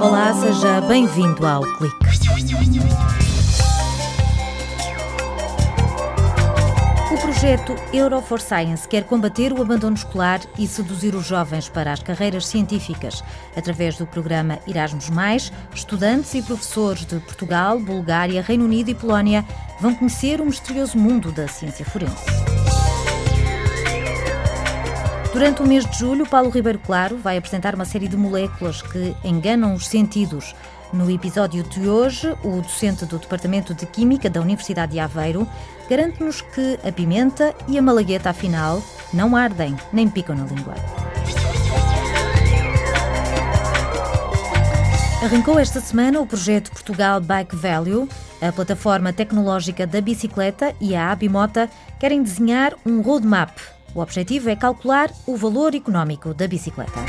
Olá, seja bem-vindo ao Clique. O projeto Euro for Science quer combater o abandono escolar e seduzir os jovens para as carreiras científicas. Através do programa Erasmus, estudantes e professores de Portugal, Bulgária, Reino Unido e Polónia vão conhecer o misterioso mundo da ciência forense. Durante o mês de julho, Paulo Ribeiro Claro vai apresentar uma série de moléculas que enganam os sentidos. No episódio de hoje, o docente do Departamento de Química da Universidade de Aveiro garante-nos que a pimenta e a malagueta, afinal, não ardem nem picam na língua. Arrancou esta semana o projeto Portugal Bike Value. A plataforma tecnológica da bicicleta e a Abimota querem desenhar um roadmap o objetivo é calcular o valor económico da bicicleta.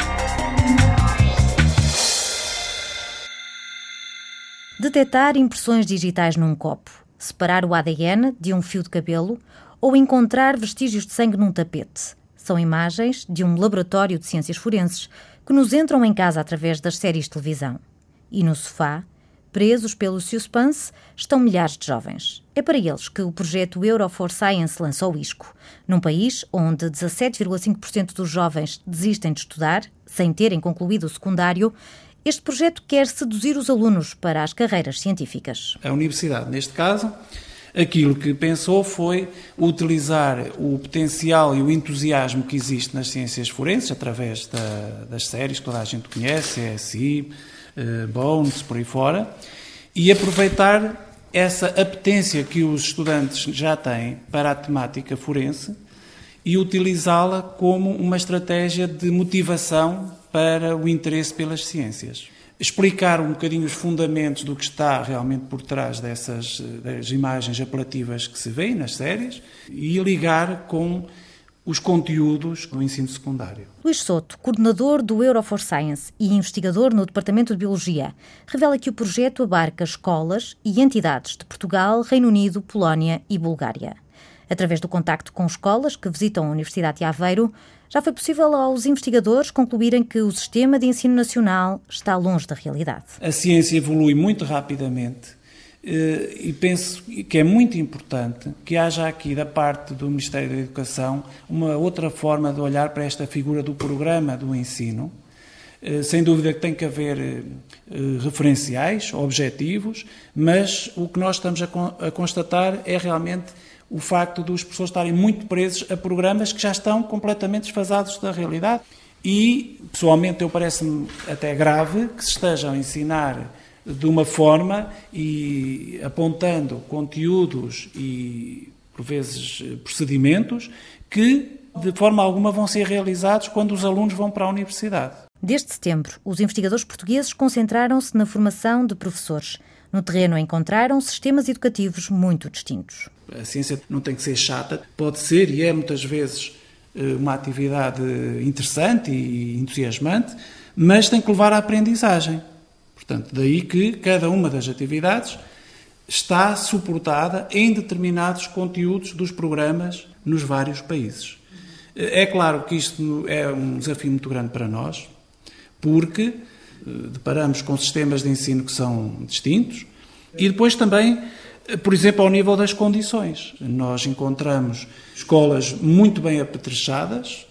Detectar impressões digitais num copo, separar o ADN de um fio de cabelo ou encontrar vestígios de sangue num tapete. São imagens de um laboratório de ciências forenses que nos entram em casa através das séries de televisão. E no sofá, presos pelo suspense, estão milhares de jovens. É para eles que o projeto Euro for Science lançou o ISCO. Num país onde 17,5% dos jovens desistem de estudar, sem terem concluído o secundário, este projeto quer seduzir os alunos para as carreiras científicas. A universidade, neste caso, aquilo que pensou foi utilizar o potencial e o entusiasmo que existe nas ciências forenses, através da, das séries que toda a gente conhece, CSI, Bones, por aí fora, e aproveitar essa apetência que os estudantes já têm para a temática forense e utilizá-la como uma estratégia de motivação para o interesse pelas ciências. Explicar um bocadinho os fundamentos do que está realmente por trás dessas eh, das imagens apelativas que se vêem nas séries e ligar com os conteúdos do ensino secundário. Luís Soto, coordenador do Euro for Science e investigador no Departamento de Biologia, revela que o projeto abarca escolas e entidades de Portugal, Reino Unido, Polónia e Bulgária. Através do contacto com escolas que visitam a Universidade de Aveiro, já foi possível aos investigadores concluírem que o sistema de ensino nacional está longe da realidade. A ciência evolui muito rapidamente e penso que é muito importante que haja aqui, da parte do Ministério da Educação, uma outra forma de olhar para esta figura do programa do ensino. Eh, sem dúvida que tem que haver eh, referenciais, objetivos, mas o que nós estamos a constatar é realmente o facto dos professores estarem muito presos a programas que já estão completamente desfasados da realidade. E, pessoalmente, eu parece-me até grave que se estejam a ensinar de uma forma e apontando conteúdos e, por vezes, procedimentos que, de forma alguma, vão ser realizados quando os alunos vão para a universidade. Desde setembro, os investigadores portugueses concentraram-se na formação de professores. No terreno encontraram sistemas educativos muito distintos. A ciência não tem que ser chata, pode ser e é muitas vezes eh, uma atividade interessante e entusiasmante, mas tem que levar à aprendizagem. Portanto, daí que cada uma das atividades está suportada em determinados conteúdos dos programas nos vários países. É claro que isto é um desafio muito grande para nós, porque eh, deparamos com sistemas de ensino que são distintos e depois também, eh, por exemplo, ao nível das condições. Nós encontramos escolas muito bem apetrechadas,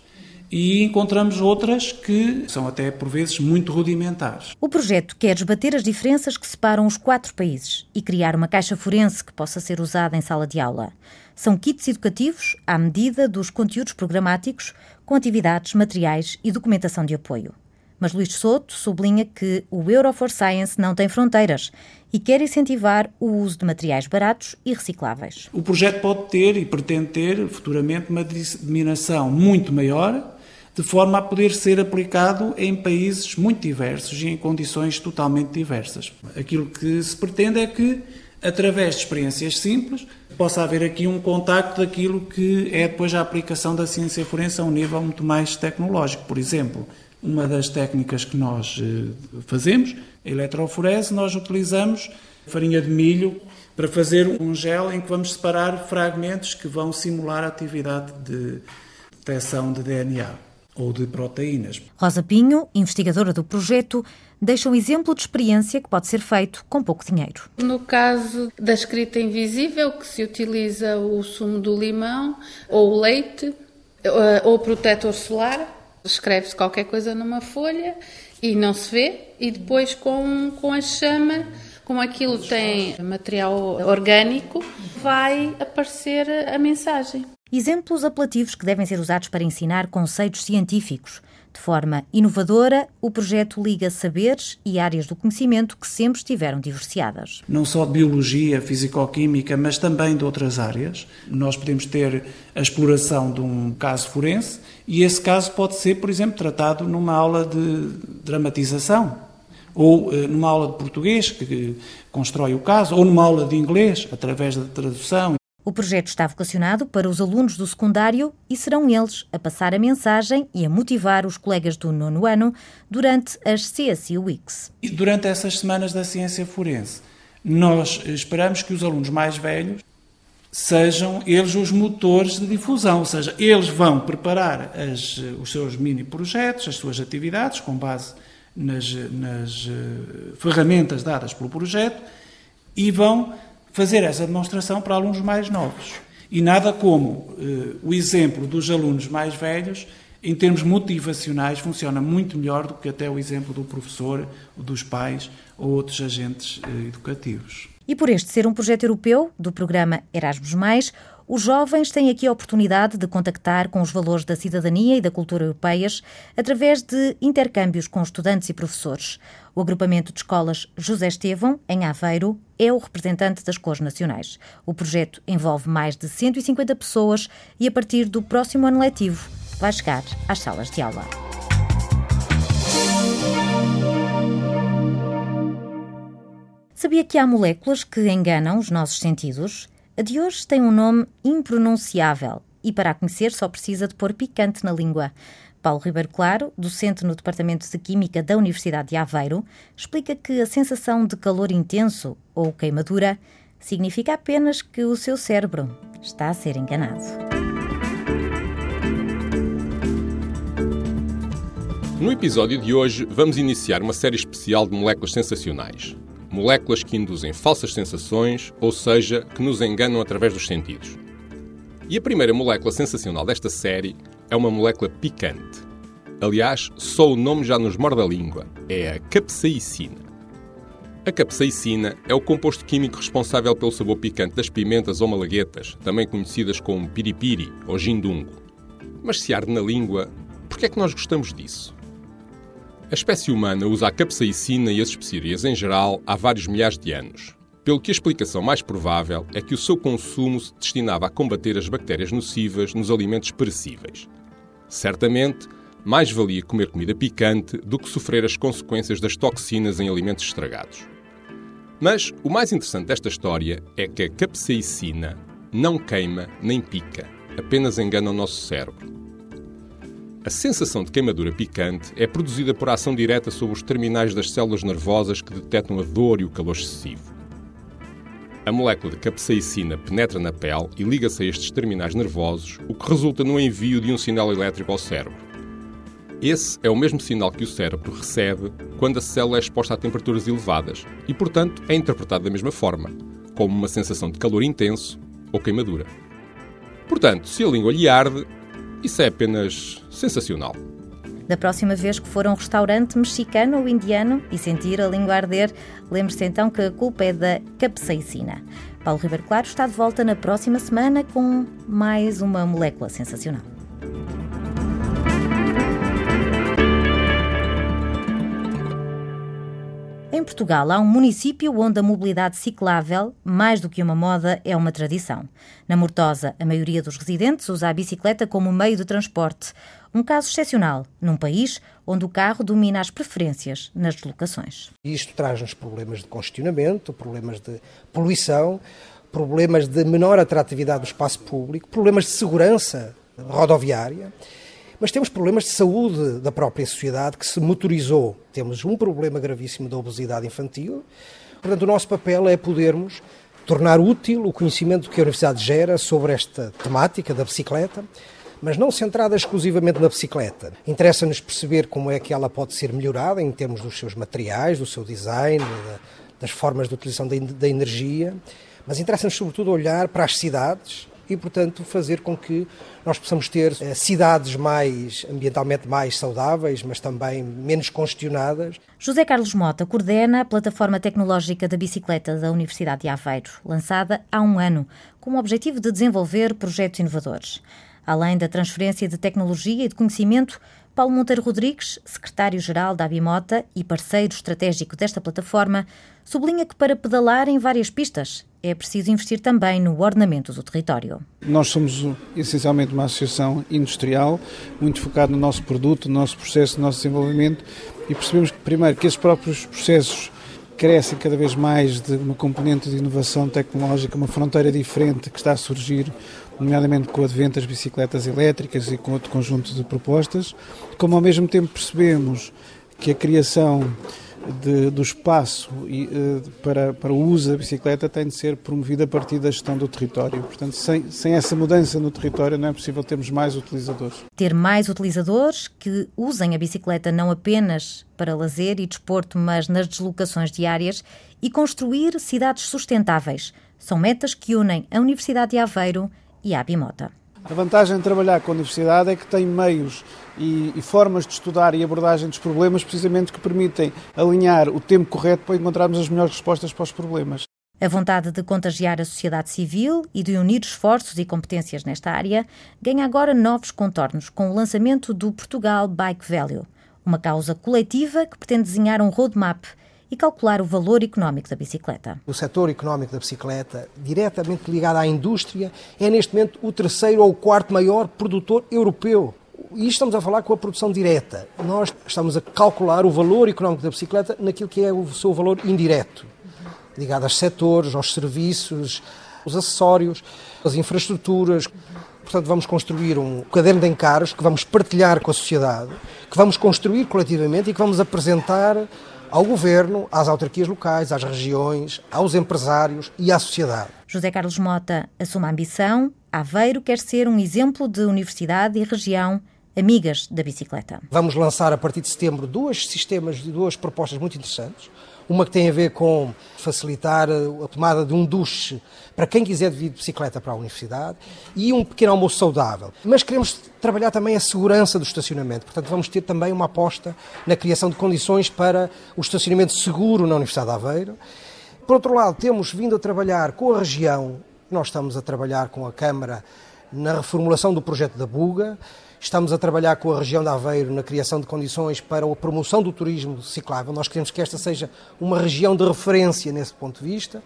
e encontramos outras que são até por vezes muito rudimentares. O projeto quer esbater as diferenças que separam os quatro países e criar uma caixa forense que possa ser usada em sala de aula. São kits educativos à medida dos conteúdos programáticos, com atividades, materiais e documentação de apoio. Mas Luís Soto sublinha que o Euro for Science não tem fronteiras e quer incentivar o uso de materiais baratos e recicláveis. O projeto pode ter e pretende ter futuramente uma disseminação muito maior de forma a poder ser aplicado em países muito diversos e em condições totalmente diversas. Aquilo que se pretende é que, através de experiências simples, possa haver aqui um contacto daquilo que é depois a aplicação da ciência forense a um nível muito mais tecnológico. Por exemplo, uma das técnicas que nós eh, fazemos, a eletroforese, nós utilizamos farinha de milho para fazer um gel em que vamos separar fragmentos que vão simular a atividade de detecção de DNA. Ou de proteínas. Rosa Pinho, investigadora do projeto, deixa um exemplo de experiência que pode ser feito com pouco dinheiro. No caso da escrita invisível, que se utiliza o sumo do limão ou o leite eh, ou o protetor solar, escreve-se qualquer coisa numa folha e não se vê, e depois com, com a chama, como aquilo tem material orgânico, vai aparecer a mensagem. Exemplos apelativos que devem ser usados para ensinar conceitos científicos. De forma inovadora, o projeto liga saberes e áreas do conhecimento que sempre estiveram divorciadas. Não só de biologia, fisicoquímica, mas também de outras áreas. Nós podemos ter a exploração de um caso forense e esse caso pode ser, por exemplo, tratado numa aula de dramatização ou eh, numa aula de português que constrói o caso, ou numa aula de inglês através da tradução. O projeto está vocacionado para os alunos do secundário e serão eles a passar a mensagem e a motivar os colegas do nono ano durante as CSI Weeks. E durante essas semanas da ciência forense, nós esperamos que os alunos mais velhos sejam eles os motores de difusão, ou seja, eles vão preparar as, os seus mini projetos, as suas atividades, com base nas, nas uh, ferramentas dadas pelo projeto, e vão fazer essa demonstração para alunos mais novos. E nada como uh, o exemplo dos alunos mais velhos, em termos motivacionais, funciona muito melhor do que até o exemplo do professor, dos pais ou outros agentes uh, educativos. E por este ser um projeto europeu do programa Erasmus, os jovens têm aqui a oportunidade de contactar com os valores da cidadania e da cultura europeias através de intercâmbios com estudantes e professores. O agrupamento de escolas José Estevão, em Aveiro, é o representante das cores nacionais. O projeto envolve mais de 150 pessoas e, a partir do próximo ano letivo, vai chegar às salas de aula. Sabia que há moléculas que enganam os nossos sentidos? A de hoje tem um nome impronunciável e para a conhecer só precisa de pôr picante na língua. Paulo Ribeiro Claro, docente no Departamento de Química da Universidade de Aveiro, explica que a sensação de calor intenso ou queimadura significa apenas que o seu cérebro está a ser enganado. No episódio de hoje, vamos iniciar uma série especial de moléculas sensacionais moléculas que induzem falsas sensações, ou seja, que nos enganam através dos sentidos. E a primeira molécula sensacional desta série é uma molécula picante. Aliás, só o nome já nos morde a língua. É a capsaicina. A capsaicina é o composto químico responsável pelo sabor picante das pimentas ou malaguetas, também conhecidas como piripiri ou gindungo. Mas se arde na língua, por que é que nós gostamos disso? A espécie humana usa a capsaicina e as especiarias em geral há vários milhares de anos, pelo que a explicação mais provável é que o seu consumo se destinava a combater as bactérias nocivas nos alimentos perecíveis. Certamente, mais valia comer comida picante do que sofrer as consequências das toxinas em alimentos estragados. Mas o mais interessante desta história é que a capsaicina não queima nem pica, apenas engana o nosso cérebro. A sensação de queimadura picante é produzida por ação direta sobre os terminais das células nervosas que detectam a dor e o calor excessivo. A molécula de capsaicina penetra na pele e liga-se a estes terminais nervosos, o que resulta no envio de um sinal elétrico ao cérebro. Esse é o mesmo sinal que o cérebro recebe quando a célula é exposta a temperaturas elevadas e, portanto, é interpretado da mesma forma, como uma sensação de calor intenso ou queimadura. Portanto, se a língua lhe arde, isso é apenas sensacional. Da próxima vez que for a um restaurante mexicano ou indiano e sentir a língua arder, lembre-se então que a culpa é da capsaicina. Paulo Ribeiro Claro está de volta na próxima semana com mais uma molécula sensacional. Em Portugal, há um município onde a mobilidade ciclável, mais do que uma moda, é uma tradição. Na Mortosa, a maioria dos residentes usa a bicicleta como meio de transporte. Um caso excepcional, num país onde o carro domina as preferências nas deslocações. Isto traz-nos problemas de congestionamento, problemas de poluição, problemas de menor atratividade do espaço público, problemas de segurança rodoviária mas temos problemas de saúde da própria sociedade que se motorizou. Temos um problema gravíssimo da obesidade infantil. Portanto, o nosso papel é podermos tornar útil o conhecimento que a Universidade gera sobre esta temática da bicicleta, mas não centrada exclusivamente na bicicleta. Interessa-nos perceber como é que ela pode ser melhorada em termos dos seus materiais, do seu design, das formas de utilização da energia, mas interessa-nos sobretudo olhar para as cidades e, portanto, fazer com que nós possamos ter eh, cidades mais ambientalmente mais saudáveis, mas também menos congestionadas. José Carlos Mota coordena a plataforma tecnológica da bicicleta da Universidade de Aveiro, lançada há um ano, com o objetivo de desenvolver projetos inovadores. Além da transferência de tecnologia e de conhecimento, Paulo Monteiro Rodrigues, secretário-geral da Abimota e parceiro estratégico desta plataforma, sublinha que para pedalar em várias pistas é preciso investir também no ordenamento do território. Nós somos essencialmente uma associação industrial, muito focada no nosso produto, no nosso processo, no nosso desenvolvimento e percebemos que, primeiro, que esses próprios processos crescem cada vez mais de uma componente de inovação tecnológica, uma fronteira diferente que está a surgir nomeadamente com o advento das bicicletas elétricas e com outro conjunto de propostas, como ao mesmo tempo percebemos que a criação de, do espaço e, uh, para, para o uso da bicicleta tem de ser promovida a partir da gestão do território. Portanto, sem, sem essa mudança no território não é possível termos mais utilizadores. Ter mais utilizadores que usem a bicicleta não apenas para lazer e desporto, mas nas deslocações diárias e construir cidades sustentáveis. São metas que unem a Universidade de Aveiro e a Abimota. A vantagem de trabalhar com a universidade é que tem meios e, e, formas de estudar e abordagem dos problemas precisamente que permitem alinhar o tempo correto para encontrarmos as melhores respostas para os problemas. A vontade de contagiar a sociedade civil e de unir esforços e competências nesta área ganha agora novos contornos com o lançamento do Portugal Bike Value, uma causa coletiva que pretende desenhar um roadmap e calcular o valor económico da bicicleta. O setor económico da bicicleta, diretamente ligado à indústria, é neste momento o terceiro ou quarto maior produtor europeu. E estamos a falar com a produção direta. Nós estamos a calcular o valor económico da bicicleta naquilo que é o seu valor indireto, ligado aos setores, aos serviços, os acessórios, as infraestruturas. Portanto, vamos construir um caderno de encargos que vamos partilhar com a sociedade, que vamos construir coletivamente e que vamos apresentar ao governo, às autarquias locais, às regiões, aos empresários e à sociedade. José Carlos Mota assume a ambição. Aveiro quer ser um exemplo de universidade e região amigas da bicicleta. Vamos lançar a partir de setembro dois sistemas e duas propostas muito interessantes. Uma que tem a ver com facilitar a tomada de um duche para quem quiser vir de bicicleta para a universidade e um pequeno almoço saudável. Mas queremos trabalhar também a segurança do estacionamento. Portanto, vamos ter também uma aposta na criação de condições para o estacionamento seguro na Universidade de Aveiro. Por outro lado, temos vindo a trabalhar com a região, nós estamos a trabalhar com a Câmara na reformulação do projeto da Buga, Estamos a trabalhar com a região de Aveiro na criação de condições para a promoção do turismo ciclável. Nós queremos que esta seja uma região de referência nesse ponto de vista.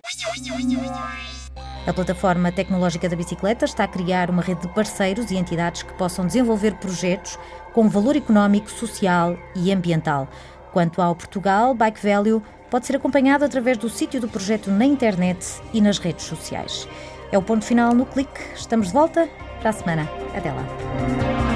A plataforma tecnológica da bicicleta está a criar uma rede de parceiros e entidades que possam desenvolver projetos com valor económico, social e ambiental. Quanto ao Portugal, Bike Value pode ser acompanhado através do sítio do projeto na internet e nas redes sociais. É o ponto final no clique. Estamos de volta para a semana. Até lá.